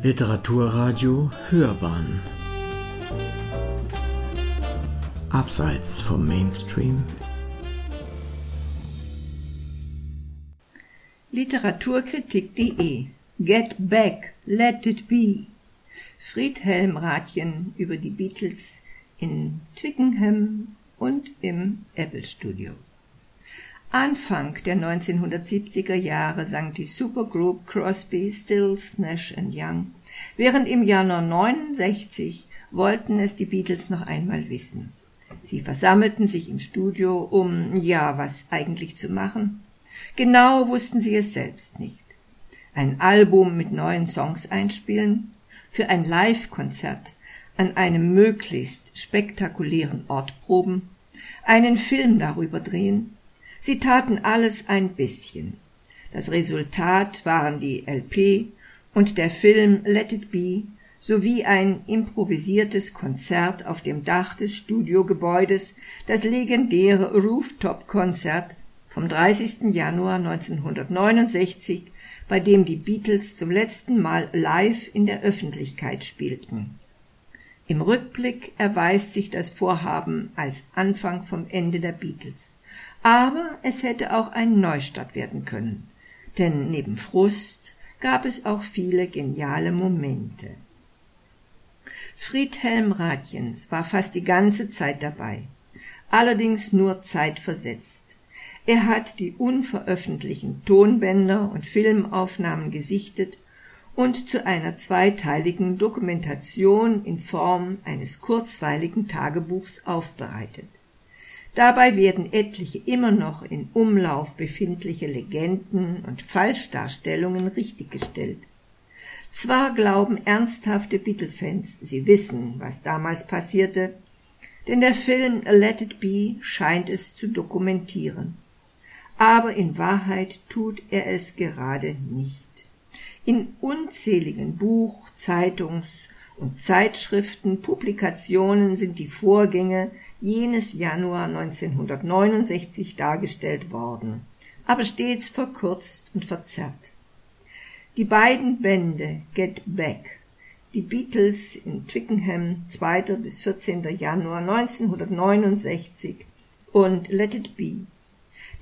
Literaturradio Hörbahn. Abseits vom Mainstream. Literaturkritik.de Get Back, Let It Be. Friedhelm Rathjen über die Beatles in Twickenham und im Apple Studio. Anfang der 1970er Jahre sang die Supergroup Crosby, Stills, Nash Young, während im Jahr 1969 wollten es die Beatles noch einmal wissen. Sie versammelten sich im Studio, um, ja, was eigentlich zu machen. Genau wussten sie es selbst nicht. Ein Album mit neuen Songs einspielen, für ein Live-Konzert an einem möglichst spektakulären Ort proben, einen Film darüber drehen, Sie taten alles ein bisschen. Das Resultat waren die LP und der Film Let It Be sowie ein improvisiertes Konzert auf dem Dach des Studiogebäudes, das legendäre Rooftop-Konzert vom 30. Januar 1969, bei dem die Beatles zum letzten Mal live in der Öffentlichkeit spielten. Im Rückblick erweist sich das Vorhaben als Anfang vom Ende der Beatles aber es hätte auch ein Neustart werden können, denn neben Frust gab es auch viele geniale Momente. Friedhelm Rathjens war fast die ganze Zeit dabei, allerdings nur zeitversetzt. Er hat die unveröffentlichten Tonbänder und Filmaufnahmen gesichtet und zu einer zweiteiligen Dokumentation in Form eines kurzweiligen Tagebuchs aufbereitet. Dabei werden etliche immer noch in Umlauf befindliche Legenden und Falschdarstellungen richtiggestellt. Zwar glauben ernsthafte Beatle-Fans, sie wissen, was damals passierte, denn der Film Let It Be scheint es zu dokumentieren. Aber in Wahrheit tut er es gerade nicht. In unzähligen Buch-, Zeitungs- und Zeitschriften, Publikationen sind die Vorgänge jenes Januar 1969 dargestellt worden, aber stets verkürzt und verzerrt. Die beiden Bände Get Back, die Beatles in Twickenham 2. bis 14. Januar 1969 und Let It Be,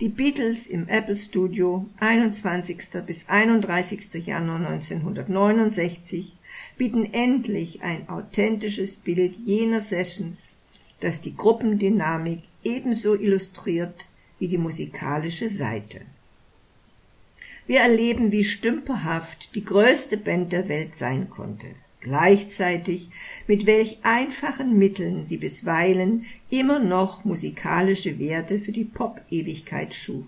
die Beatles im Apple Studio 21. bis 31. Januar 1969 bieten endlich ein authentisches Bild jener Sessions das die Gruppendynamik ebenso illustriert wie die musikalische Seite. Wir erleben, wie stümperhaft die größte Band der Welt sein konnte, gleichzeitig mit welch einfachen Mitteln sie bisweilen immer noch musikalische Werte für die Pop-Ewigkeit schuf.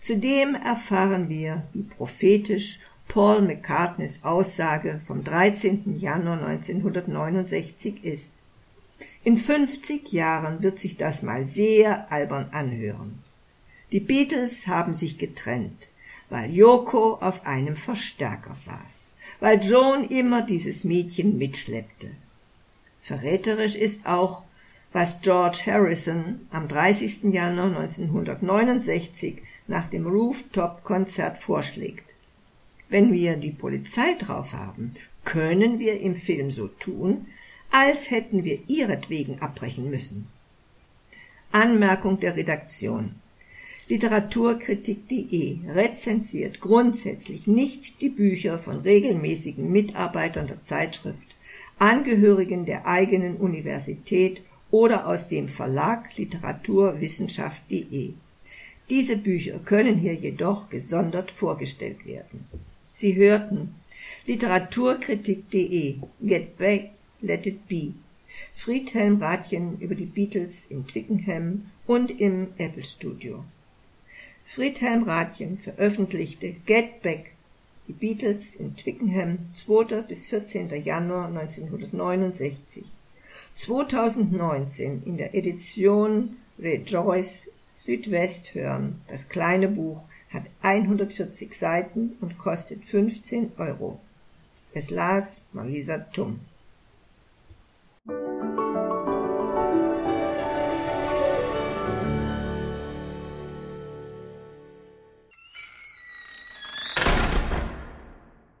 Zudem erfahren wir, wie prophetisch Paul McCartneys Aussage vom 13. Januar 1969 ist. In 50 Jahren wird sich das mal sehr albern anhören. Die Beatles haben sich getrennt, weil Yoko auf einem Verstärker saß, weil Joan immer dieses Mädchen mitschleppte. Verräterisch ist auch, was George Harrison am 30. Januar 1969 nach dem Rooftop-Konzert vorschlägt. Wenn wir die Polizei drauf haben, können wir im Film so tun, als hätten wir ihretwegen abbrechen müssen. Anmerkung der Redaktion Literaturkritik.de rezensiert grundsätzlich nicht die Bücher von regelmäßigen Mitarbeitern der Zeitschrift, Angehörigen der eigenen Universität oder aus dem Verlag Literaturwissenschaft.de. Diese Bücher können hier jedoch gesondert vorgestellt werden. Sie hörten Literaturkritik.de Get Back Let It Be, Friedhelm Rathjen über die Beatles in Twickenham und im Apple Studio. Friedhelm Rathjen veröffentlichte Get Back, die Beatles in Twickenham 2. bis 14. Januar 1969. 2019 in der Edition Rejoice Südwest hören. Das kleine Buch hat 140 Seiten und kostet 15 Euro. Es las Marisa Tum.